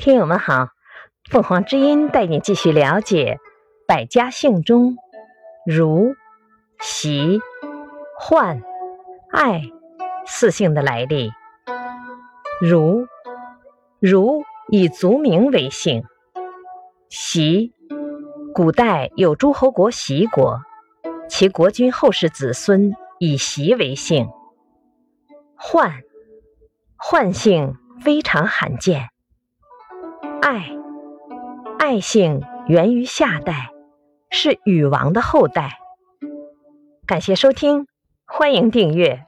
听友们好，凤凰之音带你继续了解百家姓中如、习、焕、爱四姓的来历。如，如以族名为姓。习，古代有诸侯国习国，其国君后世子孙以习为姓。换换姓非常罕见。爱，爱姓源于夏代，是禹王的后代。感谢收听，欢迎订阅。